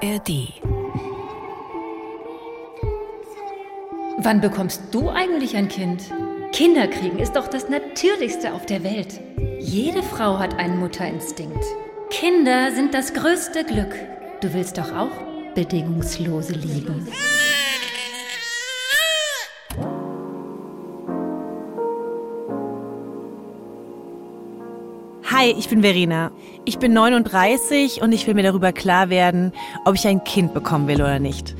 ARD. Wann bekommst du eigentlich ein Kind? Kinder kriegen ist doch das Natürlichste auf der Welt. Jede Frau hat einen Mutterinstinkt. Kinder sind das größte Glück. Du willst doch auch bedingungslose Liebe. Hi, ich bin Verena. Ich bin 39 und ich will mir darüber klar werden, ob ich ein Kind bekommen will oder nicht.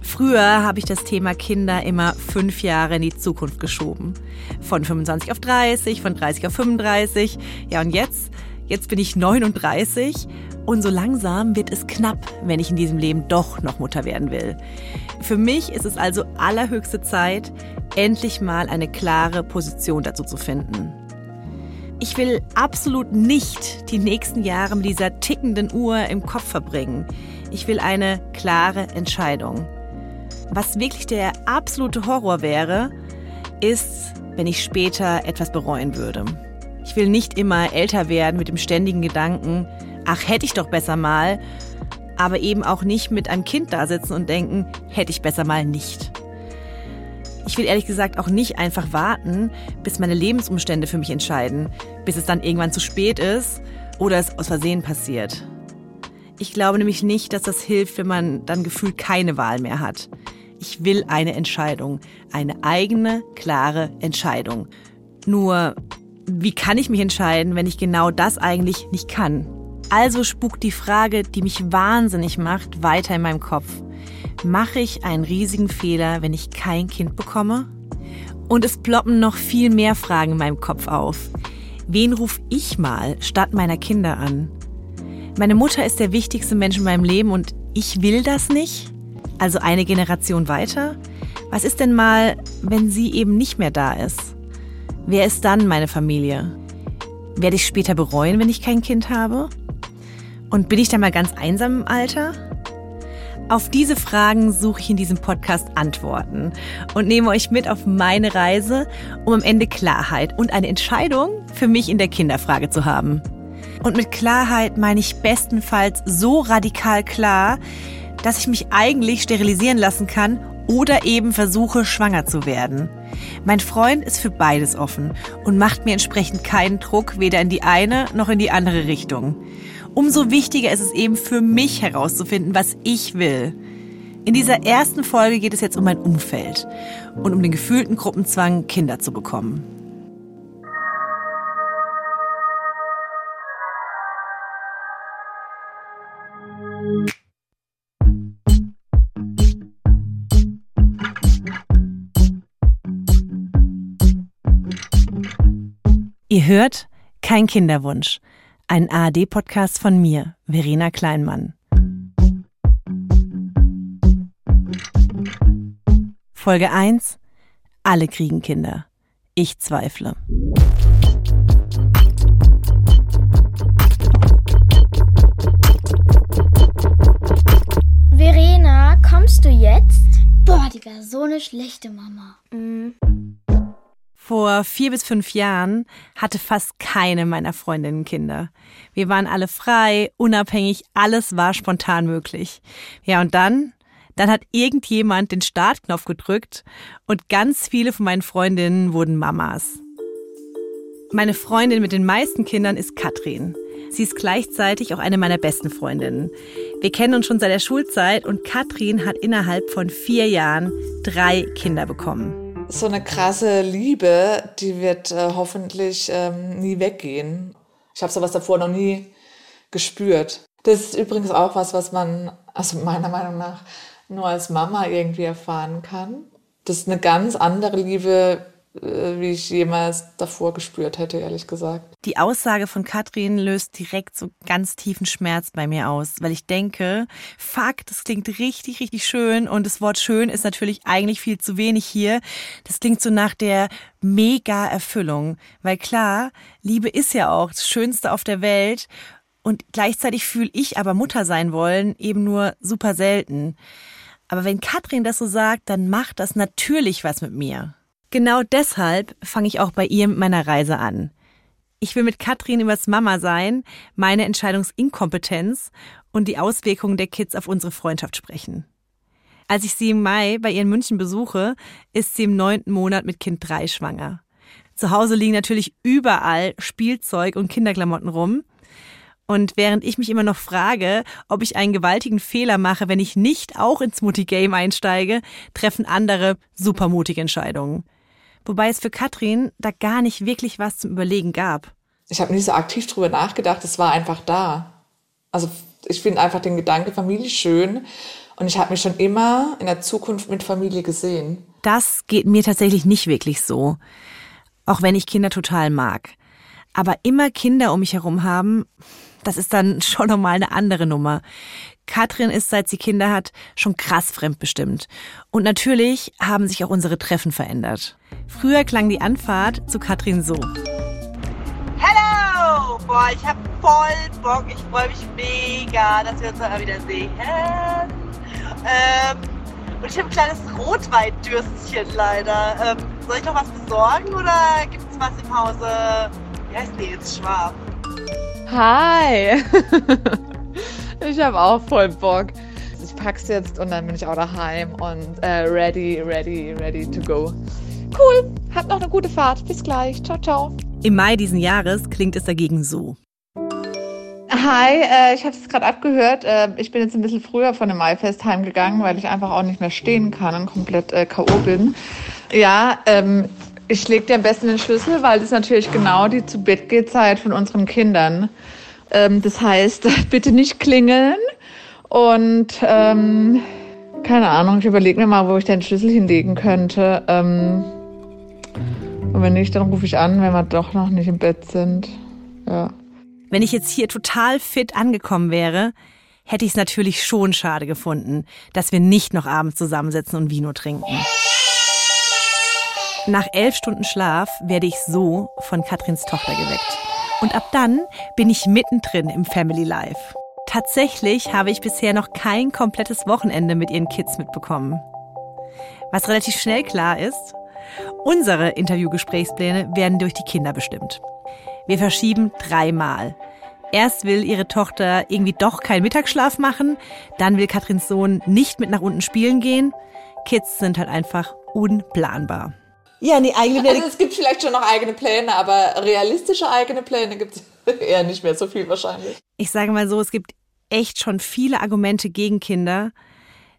Früher habe ich das Thema Kinder immer fünf Jahre in die Zukunft geschoben. Von 25 auf 30, von 30 auf 35. Ja, und jetzt, jetzt bin ich 39 und so langsam wird es knapp, wenn ich in diesem Leben doch noch Mutter werden will. Für mich ist es also allerhöchste Zeit, endlich mal eine klare Position dazu zu finden. Ich will absolut nicht die nächsten Jahre mit dieser tickenden Uhr im Kopf verbringen. Ich will eine klare Entscheidung. Was wirklich der absolute Horror wäre, ist, wenn ich später etwas bereuen würde. Ich will nicht immer älter werden mit dem ständigen Gedanken, ach, hätte ich doch besser mal, aber eben auch nicht mit einem Kind da sitzen und denken, hätte ich besser mal nicht. Ich will ehrlich gesagt auch nicht einfach warten, bis meine Lebensumstände für mich entscheiden, bis es dann irgendwann zu spät ist oder es aus Versehen passiert. Ich glaube nämlich nicht, dass das hilft, wenn man dann gefühlt keine Wahl mehr hat. Ich will eine Entscheidung, eine eigene, klare Entscheidung. Nur, wie kann ich mich entscheiden, wenn ich genau das eigentlich nicht kann? Also spukt die Frage, die mich wahnsinnig macht, weiter in meinem Kopf. Mache ich einen riesigen Fehler, wenn ich kein Kind bekomme? Und es ploppen noch viel mehr Fragen in meinem Kopf auf. Wen ruf ich mal statt meiner Kinder an? Meine Mutter ist der wichtigste Mensch in meinem Leben und ich will das nicht? Also eine Generation weiter? Was ist denn mal, wenn sie eben nicht mehr da ist? Wer ist dann meine Familie? Werde ich später bereuen, wenn ich kein Kind habe? Und bin ich dann mal ganz einsam im Alter? Auf diese Fragen suche ich in diesem Podcast Antworten und nehme euch mit auf meine Reise, um am Ende Klarheit und eine Entscheidung für mich in der Kinderfrage zu haben. Und mit Klarheit meine ich bestenfalls so radikal klar, dass ich mich eigentlich sterilisieren lassen kann oder eben versuche, schwanger zu werden. Mein Freund ist für beides offen und macht mir entsprechend keinen Druck, weder in die eine noch in die andere Richtung. Umso wichtiger ist es eben für mich herauszufinden, was ich will. In dieser ersten Folge geht es jetzt um mein Umfeld und um den gefühlten Gruppenzwang, Kinder zu bekommen. Ihr hört kein Kinderwunsch ein ARD-Podcast von mir, Verena Kleinmann. Folge 1. Alle kriegen Kinder. Ich zweifle. Verena, kommst du jetzt? Boah, die wäre so eine schlechte Mama. Mhm. Vor vier bis fünf Jahren hatte fast keine meiner Freundinnen Kinder. Wir waren alle frei, unabhängig, alles war spontan möglich. Ja, und dann, dann hat irgendjemand den Startknopf gedrückt und ganz viele von meinen Freundinnen wurden Mamas. Meine Freundin mit den meisten Kindern ist Katrin. Sie ist gleichzeitig auch eine meiner besten Freundinnen. Wir kennen uns schon seit der Schulzeit und Katrin hat innerhalb von vier Jahren drei Kinder bekommen so eine krasse Liebe, die wird äh, hoffentlich ähm, nie weggehen. Ich habe sowas davor noch nie gespürt. Das ist übrigens auch was, was man, also meiner Meinung nach, nur als Mama irgendwie erfahren kann. Das ist eine ganz andere Liebe, wie ich jemals davor gespürt hätte, ehrlich gesagt. Die Aussage von Katrin löst direkt so ganz tiefen Schmerz bei mir aus, weil ich denke, fuck, das klingt richtig, richtig schön und das Wort schön ist natürlich eigentlich viel zu wenig hier. Das klingt so nach der mega Erfüllung, weil klar, Liebe ist ja auch das Schönste auf der Welt und gleichzeitig fühle ich aber Mutter sein wollen eben nur super selten. Aber wenn Katrin das so sagt, dann macht das natürlich was mit mir. Genau deshalb fange ich auch bei ihr mit meiner Reise an. Ich will mit Katrin übers Mama sein, meine Entscheidungsinkompetenz und die Auswirkungen der Kids auf unsere Freundschaft sprechen. Als ich sie im Mai bei ihren München besuche, ist sie im neunten Monat mit Kind 3 schwanger. Zu Hause liegen natürlich überall Spielzeug und Kinderklamotten rum. Und während ich mich immer noch frage, ob ich einen gewaltigen Fehler mache, wenn ich nicht auch ins Mutti-Game einsteige, treffen andere supermutige Entscheidungen. Wobei es für Katrin da gar nicht wirklich was zum Überlegen gab. Ich habe nie so aktiv drüber nachgedacht, es war einfach da. Also ich finde einfach den Gedanke Familie schön und ich habe mich schon immer in der Zukunft mit Familie gesehen. Das geht mir tatsächlich nicht wirklich so. Auch wenn ich Kinder total mag. Aber immer Kinder um mich herum haben, das ist dann schon nochmal eine andere Nummer. Katrin ist, seit sie Kinder hat, schon krass fremdbestimmt. Und natürlich haben sich auch unsere Treffen verändert. Früher klang die Anfahrt zu Katrin so. Hello! Boah, ich hab voll Bock. Ich freue mich mega, dass wir uns mal wieder sehen. Ähm, und ich habe ein kleines Rotweindürstchen leider. Ähm, soll ich noch was besorgen oder gibt es was im Hause? Wie heißt die jetzt? Schwab. Hi! ich habe auch voll Bock. Ich pack's jetzt und dann bin ich auch daheim und äh, ready, ready, ready to go. Cool, habt noch eine gute Fahrt. Bis gleich. Ciao, ciao. Im Mai diesen Jahres klingt es dagegen so. Hi, äh, ich habe es gerade abgehört. Äh, ich bin jetzt ein bisschen früher von dem Maifest heimgegangen, weil ich einfach auch nicht mehr stehen kann und komplett äh, K.O. bin. Ja, ähm, ich lege dir am besten den Schlüssel, weil das ist natürlich genau die zu Bett geht Zeit von unseren Kindern. Ähm, das heißt, bitte nicht klingeln und ähm, keine Ahnung, ich überlege mir mal, wo ich den Schlüssel hinlegen könnte. Ähm, und wenn nicht, dann rufe ich an, wenn wir doch noch nicht im Bett sind. Ja. Wenn ich jetzt hier total fit angekommen wäre, hätte ich es natürlich schon schade gefunden, dass wir nicht noch abends zusammensitzen und Vino trinken. Nach elf Stunden Schlaf werde ich so von Katrins Tochter geweckt. Und ab dann bin ich mittendrin im Family Life. Tatsächlich habe ich bisher noch kein komplettes Wochenende mit ihren Kids mitbekommen. Was relativ schnell klar ist, unsere Interviewgesprächspläne werden durch die Kinder bestimmt. Wir verschieben dreimal. Erst will ihre Tochter irgendwie doch keinen Mittagsschlaf machen, dann will Katrins Sohn nicht mit nach unten spielen gehen. Kids sind halt einfach unplanbar. Ja, nee, eigene Pläne. Also es gibt vielleicht schon noch eigene Pläne, aber realistische eigene Pläne gibt es eher nicht mehr so viel wahrscheinlich. Ich sage mal so, es gibt echt schon viele Argumente gegen Kinder.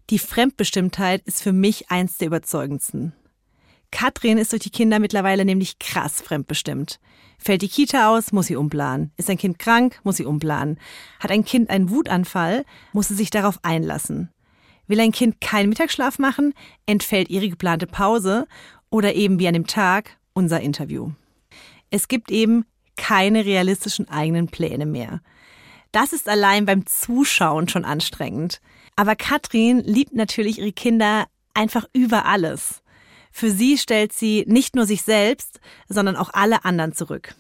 Die Fremdbestimmtheit ist für mich eins der überzeugendsten. Katrin ist durch die Kinder mittlerweile nämlich krass fremdbestimmt. Fällt die Kita aus, muss sie umplanen. Ist ein Kind krank, muss sie umplanen. Hat ein Kind einen Wutanfall, muss sie sich darauf einlassen. Will ein Kind keinen Mittagsschlaf machen, entfällt ihre geplante Pause oder eben wie an dem Tag unser Interview. Es gibt eben keine realistischen eigenen Pläne mehr. Das ist allein beim Zuschauen schon anstrengend. Aber Katrin liebt natürlich ihre Kinder einfach über alles. Für sie stellt sie nicht nur sich selbst, sondern auch alle anderen zurück.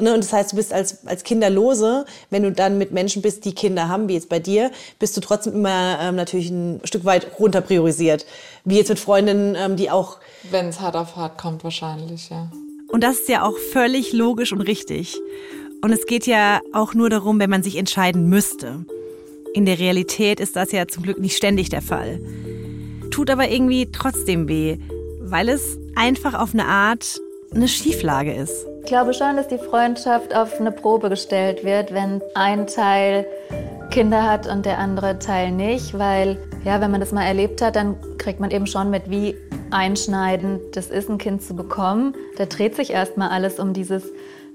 Ne, und das heißt, du bist als, als Kinderlose, wenn du dann mit Menschen bist, die Kinder haben, wie jetzt bei dir, bist du trotzdem immer ähm, natürlich ein Stück weit runter priorisiert. Wie jetzt mit Freundinnen, ähm, die auch. Wenn es hart auf hart kommt, wahrscheinlich, ja. Und das ist ja auch völlig logisch und richtig. Und es geht ja auch nur darum, wenn man sich entscheiden müsste. In der Realität ist das ja zum Glück nicht ständig der Fall. Tut aber irgendwie trotzdem weh, weil es einfach auf eine Art eine Schieflage ist. Ich glaube schon, dass die Freundschaft auf eine Probe gestellt wird, wenn ein Teil Kinder hat und der andere Teil nicht, weil ja, wenn man das mal erlebt hat, dann kriegt man eben schon mit, wie einschneidend das ist, ein Kind zu bekommen. Da dreht sich erstmal alles um dieses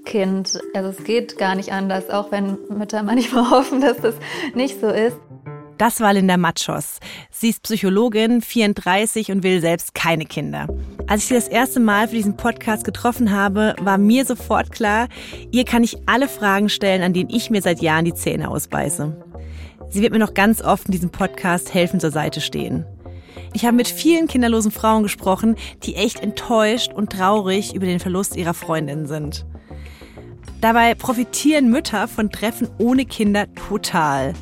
Kind. Also es geht gar nicht anders, auch wenn Mütter manchmal hoffen, dass das nicht so ist. Das war Linda Matschos. Sie ist Psychologin, 34 und will selbst keine Kinder. Als ich sie das erste Mal für diesen Podcast getroffen habe, war mir sofort klar, ihr kann ich alle Fragen stellen, an denen ich mir seit Jahren die Zähne ausbeiße. Sie wird mir noch ganz oft in diesem Podcast helfen zur Seite stehen. Ich habe mit vielen kinderlosen Frauen gesprochen, die echt enttäuscht und traurig über den Verlust ihrer Freundinnen sind. Dabei profitieren Mütter von Treffen ohne Kinder total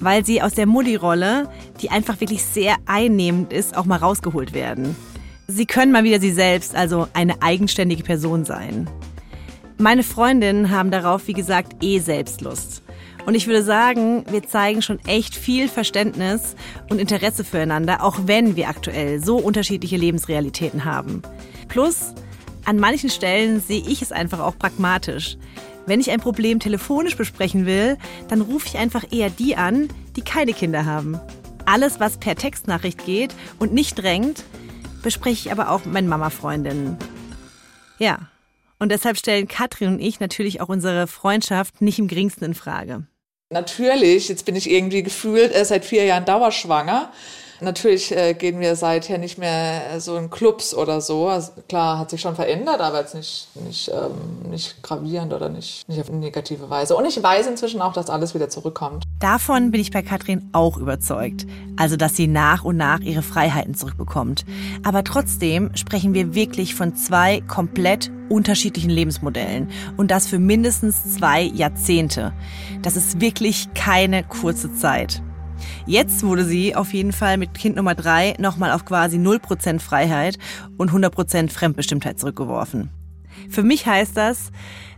weil sie aus der Mutti-Rolle, die einfach wirklich sehr einnehmend ist, auch mal rausgeholt werden. Sie können mal wieder sie selbst, also eine eigenständige Person sein. Meine Freundinnen haben darauf, wie gesagt, eh Selbstlust. Und ich würde sagen, wir zeigen schon echt viel Verständnis und Interesse füreinander, auch wenn wir aktuell so unterschiedliche Lebensrealitäten haben. Plus, an manchen Stellen sehe ich es einfach auch pragmatisch. Wenn ich ein Problem telefonisch besprechen will, dann rufe ich einfach eher die an, die keine Kinder haben. Alles, was per Textnachricht geht und nicht drängt, bespreche ich aber auch mit meinen Mama-Freundinnen. Ja, und deshalb stellen Katrin und ich natürlich auch unsere Freundschaft nicht im geringsten in Frage. Natürlich, jetzt bin ich irgendwie gefühlt äh, seit vier Jahren dauerschwanger. Natürlich äh, gehen wir seither nicht mehr so in Clubs oder so. Also, klar, hat sich schon verändert, aber jetzt nicht, nicht, ähm, nicht gravierend oder nicht, nicht auf eine negative Weise. Und ich weiß inzwischen auch, dass alles wieder zurückkommt. Davon bin ich bei Katrin auch überzeugt. Also, dass sie nach und nach ihre Freiheiten zurückbekommt. Aber trotzdem sprechen wir wirklich von zwei komplett unterschiedlichen Lebensmodellen. Und das für mindestens zwei Jahrzehnte. Das ist wirklich keine kurze Zeit. Jetzt wurde sie auf jeden Fall mit Kind Nummer drei nochmal auf quasi 0% Freiheit und 100% Fremdbestimmtheit zurückgeworfen. Für mich heißt das,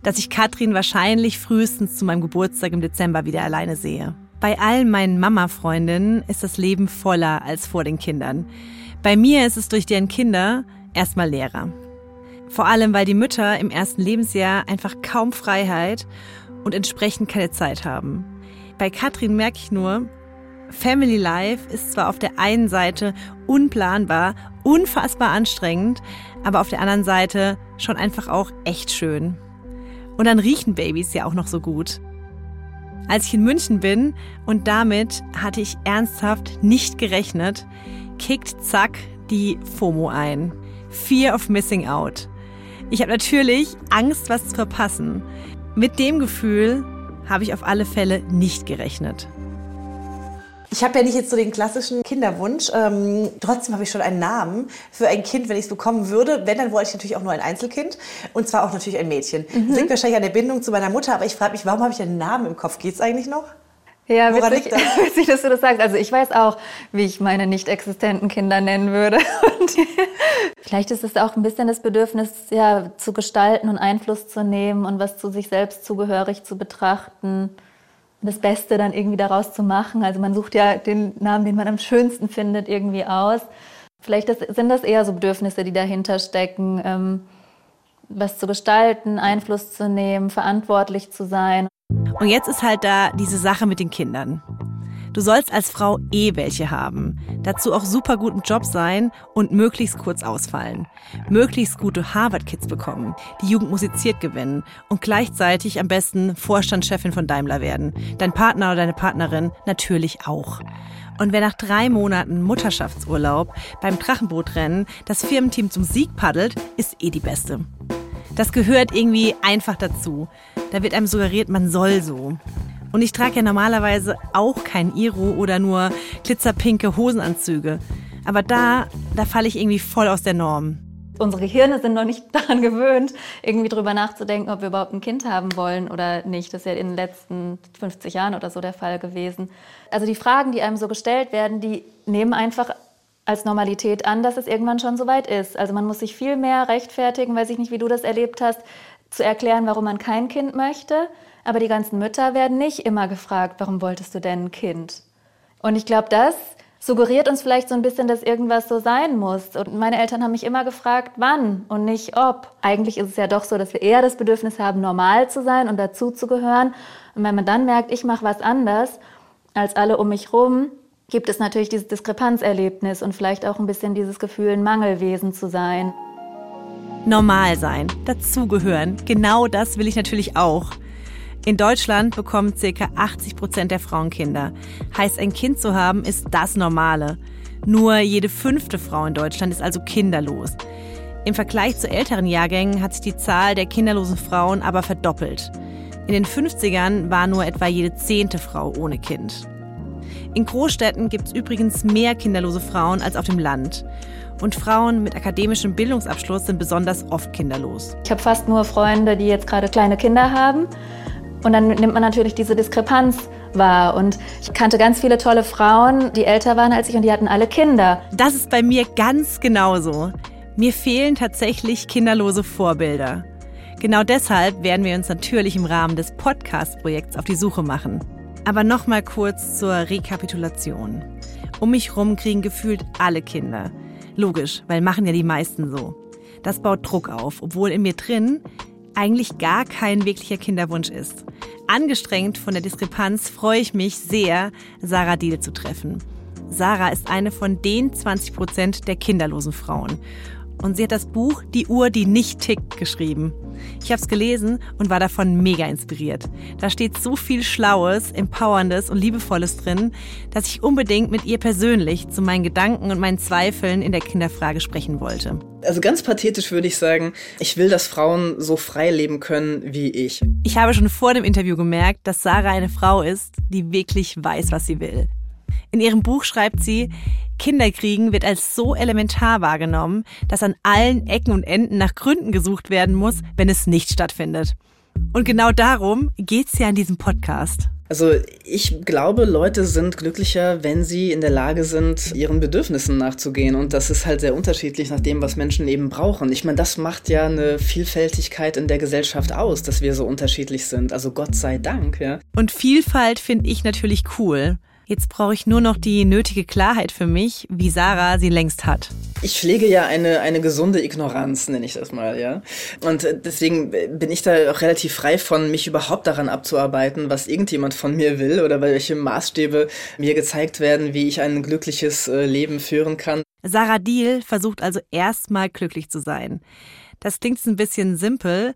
dass ich Katrin wahrscheinlich frühestens zu meinem Geburtstag im Dezember wieder alleine sehe. Bei allen meinen Mama-Freundinnen ist das Leben voller als vor den Kindern. Bei mir ist es durch deren Kinder erstmal leerer. Vor allem, weil die Mütter im ersten Lebensjahr einfach kaum Freiheit und entsprechend keine Zeit haben. Bei Katrin merke ich nur, Family Life ist zwar auf der einen Seite unplanbar, unfassbar anstrengend, aber auf der anderen Seite schon einfach auch echt schön. Und dann riechen Babys ja auch noch so gut. Als ich in München bin, und damit hatte ich ernsthaft nicht gerechnet, kickt zack die FOMO ein. Fear of Missing Out. Ich habe natürlich Angst, was zu verpassen. Mit dem Gefühl habe ich auf alle Fälle nicht gerechnet. Ich habe ja nicht jetzt so den klassischen Kinderwunsch. Ähm, trotzdem habe ich schon einen Namen für ein Kind, wenn ich es bekommen würde. Wenn, dann wollte ich natürlich auch nur ein Einzelkind. Und zwar auch natürlich ein Mädchen. Mhm. Das liegt wahrscheinlich an der Bindung zu meiner Mutter. Aber ich frage mich, warum habe ich einen Namen im Kopf? Geht es eigentlich noch? Ja, Woran witzig, das? witzig, dass du das sagst. Also ich weiß auch, wie ich meine nicht existenten Kinder nennen würde. Und vielleicht ist es auch ein bisschen das Bedürfnis, ja, zu gestalten und Einfluss zu nehmen und was zu sich selbst zugehörig zu betrachten das Beste dann irgendwie daraus zu machen. Also man sucht ja den Namen, den man am schönsten findet, irgendwie aus. Vielleicht das, sind das eher so Bedürfnisse, die dahinter stecken, ähm, was zu gestalten, Einfluss zu nehmen, verantwortlich zu sein. Und jetzt ist halt da diese Sache mit den Kindern. Du sollst als Frau eh welche haben. Dazu auch super guten Job sein und möglichst kurz ausfallen. Möglichst gute Harvard-Kids bekommen, die Jugend musiziert gewinnen und gleichzeitig am besten Vorstandschefin von Daimler werden. Dein Partner oder deine Partnerin natürlich auch. Und wer nach drei Monaten Mutterschaftsurlaub beim Drachenbootrennen das Firmenteam zum Sieg paddelt, ist eh die Beste. Das gehört irgendwie einfach dazu. Da wird einem suggeriert, man soll so. Und ich trage ja normalerweise auch kein Iro oder nur glitzerpinke Hosenanzüge. Aber da, da falle ich irgendwie voll aus der Norm. Unsere Gehirne sind noch nicht daran gewöhnt, irgendwie drüber nachzudenken, ob wir überhaupt ein Kind haben wollen oder nicht. Das ist ja in den letzten 50 Jahren oder so der Fall gewesen. Also die Fragen, die einem so gestellt werden, die nehmen einfach als Normalität an, dass es irgendwann schon soweit ist. Also man muss sich viel mehr rechtfertigen, weiß ich nicht, wie du das erlebt hast, zu erklären, warum man kein Kind möchte. Aber die ganzen Mütter werden nicht immer gefragt, warum wolltest du denn ein Kind? Und ich glaube, das suggeriert uns vielleicht so ein bisschen, dass irgendwas so sein muss. Und meine Eltern haben mich immer gefragt, wann und nicht ob. Eigentlich ist es ja doch so, dass wir eher das Bedürfnis haben, normal zu sein und dazuzugehören. Und wenn man dann merkt, ich mache was anders als alle um mich rum, gibt es natürlich dieses Diskrepanzerlebnis und vielleicht auch ein bisschen dieses Gefühl, ein Mangelwesen zu sein. Normal sein, dazugehören, genau das will ich natürlich auch. In Deutschland bekommen ca. 80 Prozent der Frauen Kinder. Heißt, ein Kind zu haben, ist das Normale. Nur jede fünfte Frau in Deutschland ist also kinderlos. Im Vergleich zu älteren Jahrgängen hat sich die Zahl der kinderlosen Frauen aber verdoppelt. In den 50ern war nur etwa jede zehnte Frau ohne Kind. In Großstädten gibt es übrigens mehr kinderlose Frauen als auf dem Land. Und Frauen mit akademischem Bildungsabschluss sind besonders oft kinderlos. Ich habe fast nur Freunde, die jetzt gerade kleine Kinder haben. Und dann nimmt man natürlich diese Diskrepanz wahr. Und ich kannte ganz viele tolle Frauen, die älter waren als ich und die hatten alle Kinder. Das ist bei mir ganz genauso. Mir fehlen tatsächlich kinderlose Vorbilder. Genau deshalb werden wir uns natürlich im Rahmen des Podcast-Projekts auf die Suche machen. Aber nochmal kurz zur Rekapitulation. Um mich rum kriegen gefühlt alle Kinder. Logisch, weil machen ja die meisten so. Das baut Druck auf, obwohl in mir drin eigentlich gar kein wirklicher Kinderwunsch ist. Angestrengt von der Diskrepanz freue ich mich sehr, Sarah Diel zu treffen. Sarah ist eine von den 20 Prozent der kinderlosen Frauen. Und sie hat das Buch Die Uhr, die nicht tickt geschrieben. Ich habe es gelesen und war davon mega inspiriert. Da steht so viel Schlaues, Empowerndes und Liebevolles drin, dass ich unbedingt mit ihr persönlich zu meinen Gedanken und meinen Zweifeln in der Kinderfrage sprechen wollte. Also ganz pathetisch würde ich sagen, ich will, dass Frauen so frei leben können wie ich. Ich habe schon vor dem Interview gemerkt, dass Sarah eine Frau ist, die wirklich weiß, was sie will. In ihrem Buch schreibt sie, Kinderkriegen wird als so elementar wahrgenommen, dass an allen Ecken und Enden nach Gründen gesucht werden muss, wenn es nicht stattfindet. Und genau darum geht's ja in diesem Podcast. Also ich glaube, Leute sind glücklicher, wenn sie in der Lage sind, ihren Bedürfnissen nachzugehen. Und das ist halt sehr unterschiedlich nach dem, was Menschen eben brauchen. Ich meine, das macht ja eine Vielfältigkeit in der Gesellschaft aus, dass wir so unterschiedlich sind. Also Gott sei Dank, ja. Und Vielfalt finde ich natürlich cool. Jetzt brauche ich nur noch die nötige Klarheit für mich, wie Sarah sie längst hat. Ich pflege ja eine, eine gesunde Ignoranz, nenne ich das mal, ja. Und äh, deswegen bin ich da auch relativ frei von, mich überhaupt daran abzuarbeiten, was irgendjemand von mir will oder welche Maßstäbe mir gezeigt werden, wie ich ein glückliches äh, Leben führen kann. Sarah Deal versucht also erstmal glücklich zu sein. Das klingt ein bisschen simpel,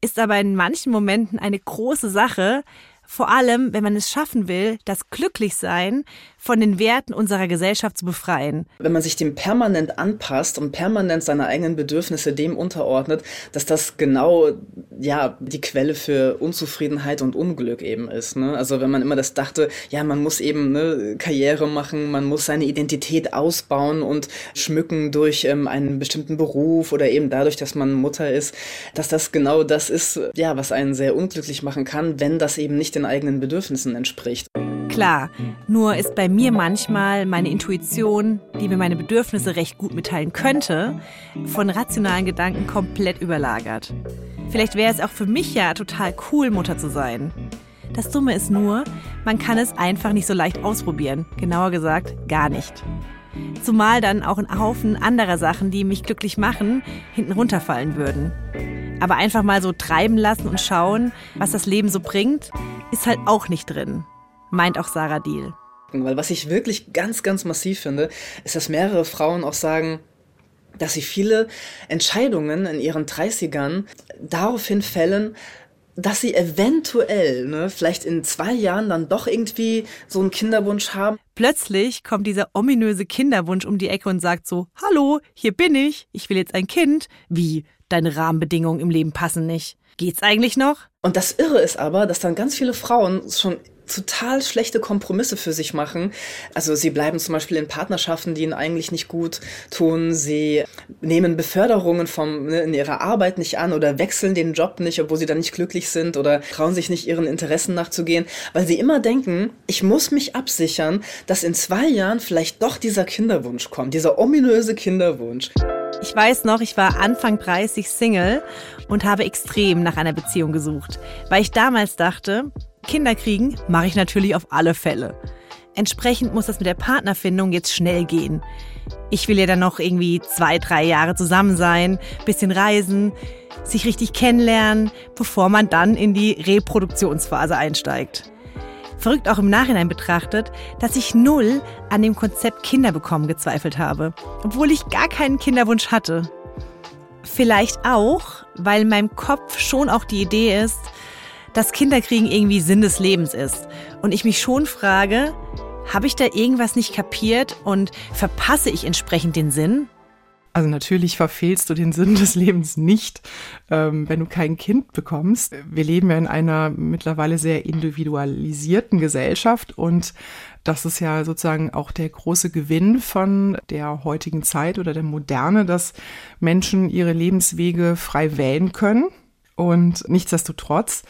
ist aber in manchen Momenten eine große Sache, vor allem, wenn man es schaffen will, das Glücklichsein von den Werten unserer Gesellschaft zu befreien. Wenn man sich dem permanent anpasst und permanent seine eigenen Bedürfnisse dem unterordnet, dass das genau ja die Quelle für Unzufriedenheit und Unglück eben ist. Ne? Also wenn man immer das dachte, ja, man muss eben ne, Karriere machen, man muss seine Identität ausbauen und schmücken durch ähm, einen bestimmten Beruf oder eben dadurch, dass man Mutter ist, dass das genau das ist, ja, was einen sehr unglücklich machen kann, wenn das eben nicht den eigenen Bedürfnissen entspricht. Klar, nur ist bei mir manchmal meine Intuition, die mir meine Bedürfnisse recht gut mitteilen könnte, von rationalen Gedanken komplett überlagert. Vielleicht wäre es auch für mich ja total cool, Mutter zu sein. Das Dumme ist nur, man kann es einfach nicht so leicht ausprobieren. Genauer gesagt, gar nicht. Zumal dann auch ein Haufen anderer Sachen, die mich glücklich machen, hinten runterfallen würden. Aber einfach mal so treiben lassen und schauen, was das Leben so bringt, ist halt auch nicht drin meint auch Sarah Deal. Weil was ich wirklich ganz, ganz massiv finde, ist, dass mehrere Frauen auch sagen, dass sie viele Entscheidungen in ihren 30ern daraufhin fällen, dass sie eventuell, ne, vielleicht in zwei Jahren dann doch irgendwie so einen Kinderwunsch haben. Plötzlich kommt dieser ominöse Kinderwunsch um die Ecke und sagt so, hallo, hier bin ich, ich will jetzt ein Kind. Wie, deine Rahmenbedingungen im Leben passen nicht. Geht's eigentlich noch? Und das Irre ist aber, dass dann ganz viele Frauen schon total schlechte Kompromisse für sich machen. Also sie bleiben zum Beispiel in Partnerschaften, die ihnen eigentlich nicht gut tun. Sie nehmen Beförderungen vom, ne, in ihrer Arbeit nicht an oder wechseln den Job nicht, obwohl sie dann nicht glücklich sind oder trauen sich nicht ihren Interessen nachzugehen, weil sie immer denken, ich muss mich absichern, dass in zwei Jahren vielleicht doch dieser Kinderwunsch kommt, dieser ominöse Kinderwunsch. Ich weiß noch, ich war Anfang 30 Single und habe extrem nach einer Beziehung gesucht, weil ich damals dachte, Kinder kriegen mache ich natürlich auf alle Fälle. Entsprechend muss das mit der Partnerfindung jetzt schnell gehen. Ich will ja dann noch irgendwie zwei, drei Jahre zusammen sein, bisschen reisen, sich richtig kennenlernen, bevor man dann in die Reproduktionsphase einsteigt. Verrückt auch im Nachhinein betrachtet, dass ich null an dem Konzept Kinder bekommen gezweifelt habe, obwohl ich gar keinen Kinderwunsch hatte. Vielleicht auch, weil in meinem Kopf schon auch die Idee ist, dass Kinderkriegen irgendwie Sinn des Lebens ist. Und ich mich schon frage, habe ich da irgendwas nicht kapiert und verpasse ich entsprechend den Sinn? Also natürlich verfehlst du den Sinn des Lebens nicht, ähm, wenn du kein Kind bekommst. Wir leben ja in einer mittlerweile sehr individualisierten Gesellschaft und das ist ja sozusagen auch der große Gewinn von der heutigen Zeit oder der Moderne, dass Menschen ihre Lebenswege frei wählen können. Und nichtsdestotrotz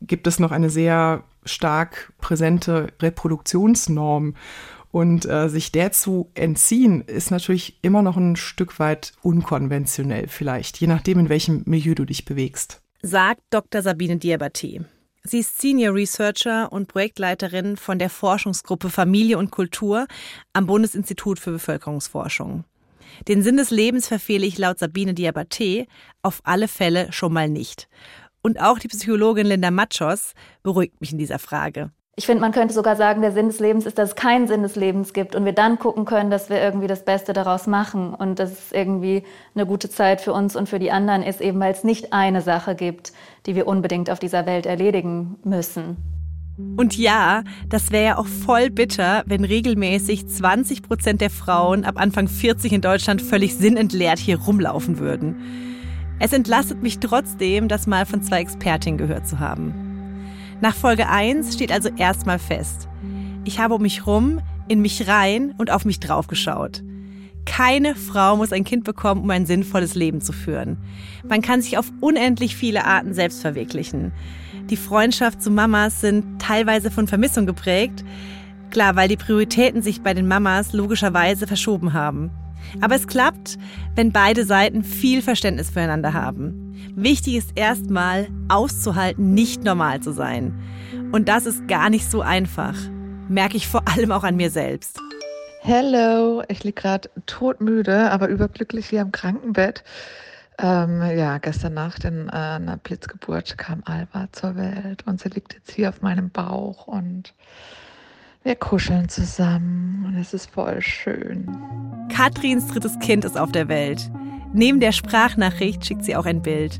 gibt es noch eine sehr stark präsente Reproduktionsnorm. Und äh, sich der zu entziehen, ist natürlich immer noch ein Stück weit unkonventionell vielleicht, je nachdem, in welchem Milieu du dich bewegst. sagt Dr. Sabine Diabaté. Sie ist Senior Researcher und Projektleiterin von der Forschungsgruppe Familie und Kultur am Bundesinstitut für Bevölkerungsforschung. Den Sinn des Lebens verfehle ich laut Sabine Diabaté auf alle Fälle schon mal nicht. Und auch die Psychologin Linda Machos beruhigt mich in dieser Frage. Ich finde, man könnte sogar sagen, der Sinn des Lebens ist, dass es keinen Sinn des Lebens gibt und wir dann gucken können, dass wir irgendwie das Beste daraus machen und dass es irgendwie eine gute Zeit für uns und für die anderen ist, eben weil es nicht eine Sache gibt, die wir unbedingt auf dieser Welt erledigen müssen. Und ja, das wäre ja auch voll bitter, wenn regelmäßig 20 Prozent der Frauen ab Anfang 40 in Deutschland völlig sinnentleert hier rumlaufen würden. Es entlastet mich trotzdem, das mal von zwei Expertinnen gehört zu haben. Nach Folge 1 steht also erstmal fest. Ich habe um mich rum, in mich rein und auf mich drauf geschaut. Keine Frau muss ein Kind bekommen, um ein sinnvolles Leben zu führen. Man kann sich auf unendlich viele Arten selbst verwirklichen. Die Freundschaft zu Mamas sind teilweise von Vermissung geprägt. Klar, weil die Prioritäten sich bei den Mamas logischerweise verschoben haben. Aber es klappt, wenn beide Seiten viel Verständnis füreinander haben. Wichtig ist erstmal auszuhalten, nicht normal zu sein. Und das ist gar nicht so einfach. Merke ich vor allem auch an mir selbst. Hello, ich liege gerade todmüde, aber überglücklich hier im Krankenbett. Ähm, ja, gestern Nacht in äh, einer Blitzgeburt kam Alba zur Welt und sie liegt jetzt hier auf meinem Bauch und wir kuscheln zusammen und es ist voll schön. Katrins drittes Kind ist auf der Welt. Neben der Sprachnachricht schickt sie auch ein Bild.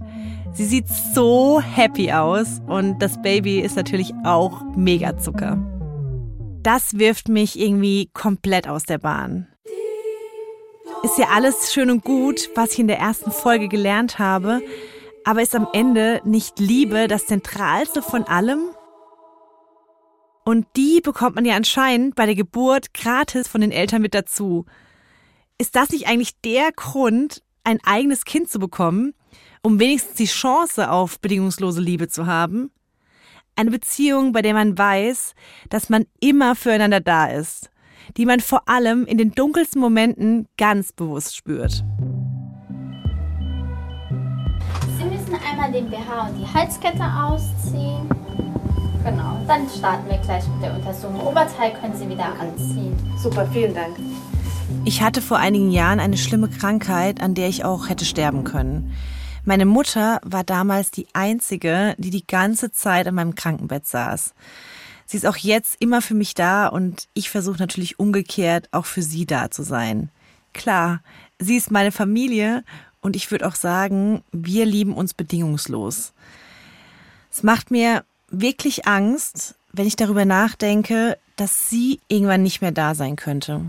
Sie sieht so happy aus und das Baby ist natürlich auch mega Zucker. Das wirft mich irgendwie komplett aus der Bahn. Ist ja alles schön und gut, was ich in der ersten Folge gelernt habe, aber ist am Ende nicht Liebe das Zentralste von allem? Und die bekommt man ja anscheinend bei der Geburt gratis von den Eltern mit dazu. Ist das nicht eigentlich der Grund, ein eigenes Kind zu bekommen, um wenigstens die Chance auf bedingungslose Liebe zu haben. Eine Beziehung, bei der man weiß, dass man immer füreinander da ist, die man vor allem in den dunkelsten Momenten ganz bewusst spürt. Sie müssen einmal den BH und die Halskette ausziehen. Genau, dann starten wir gleich mit der Untersuchung. Oberteil können Sie wieder anziehen. Super, vielen Dank. Ich hatte vor einigen Jahren eine schlimme Krankheit, an der ich auch hätte sterben können. Meine Mutter war damals die einzige, die die ganze Zeit an meinem Krankenbett saß. Sie ist auch jetzt immer für mich da und ich versuche natürlich umgekehrt auch für sie da zu sein. Klar, sie ist meine Familie und ich würde auch sagen, wir lieben uns bedingungslos. Es macht mir wirklich Angst, wenn ich darüber nachdenke, dass sie irgendwann nicht mehr da sein könnte.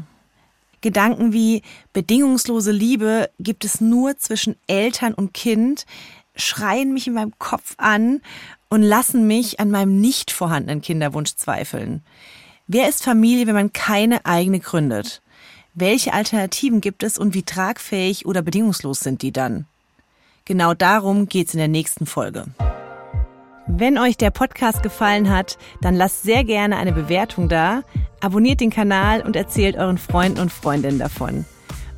Gedanken wie bedingungslose Liebe gibt es nur zwischen Eltern und Kind, schreien mich in meinem Kopf an und lassen mich an meinem nicht vorhandenen Kinderwunsch zweifeln. Wer ist Familie, wenn man keine eigene gründet? Welche Alternativen gibt es und wie tragfähig oder bedingungslos sind die dann? Genau darum geht's in der nächsten Folge. Wenn euch der Podcast gefallen hat, dann lasst sehr gerne eine Bewertung da, abonniert den Kanal und erzählt euren Freunden und Freundinnen davon.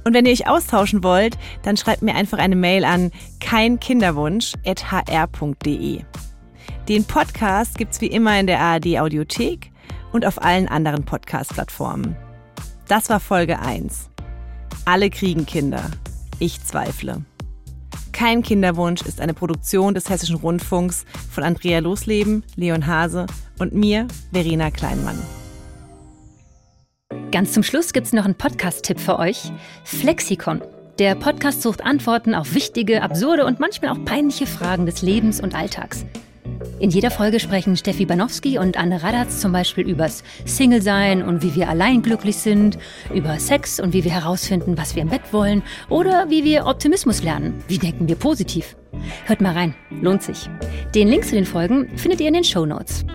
Und wenn ihr euch austauschen wollt, dann schreibt mir einfach eine Mail an keinkinderwunsch.hr.de. Den Podcast gibt's wie immer in der ARD Audiothek und auf allen anderen Podcast-Plattformen. Das war Folge 1. Alle kriegen Kinder. Ich zweifle. Kein Kinderwunsch ist eine Produktion des Hessischen Rundfunks von Andrea Losleben, Leon Hase und mir, Verena Kleinmann. Ganz zum Schluss gibt es noch einen Podcast-Tipp für euch. Flexikon. Der Podcast sucht Antworten auf wichtige, absurde und manchmal auch peinliche Fragen des Lebens und Alltags. In jeder Folge sprechen Steffi Banowski und Anne Radatz zum Beispiel übers Single-Sein und wie wir allein glücklich sind, über Sex und wie wir herausfinden, was wir im Bett wollen oder wie wir Optimismus lernen. Wie denken wir positiv? Hört mal rein, lohnt sich. Den Link zu den Folgen findet ihr in den Show Notes.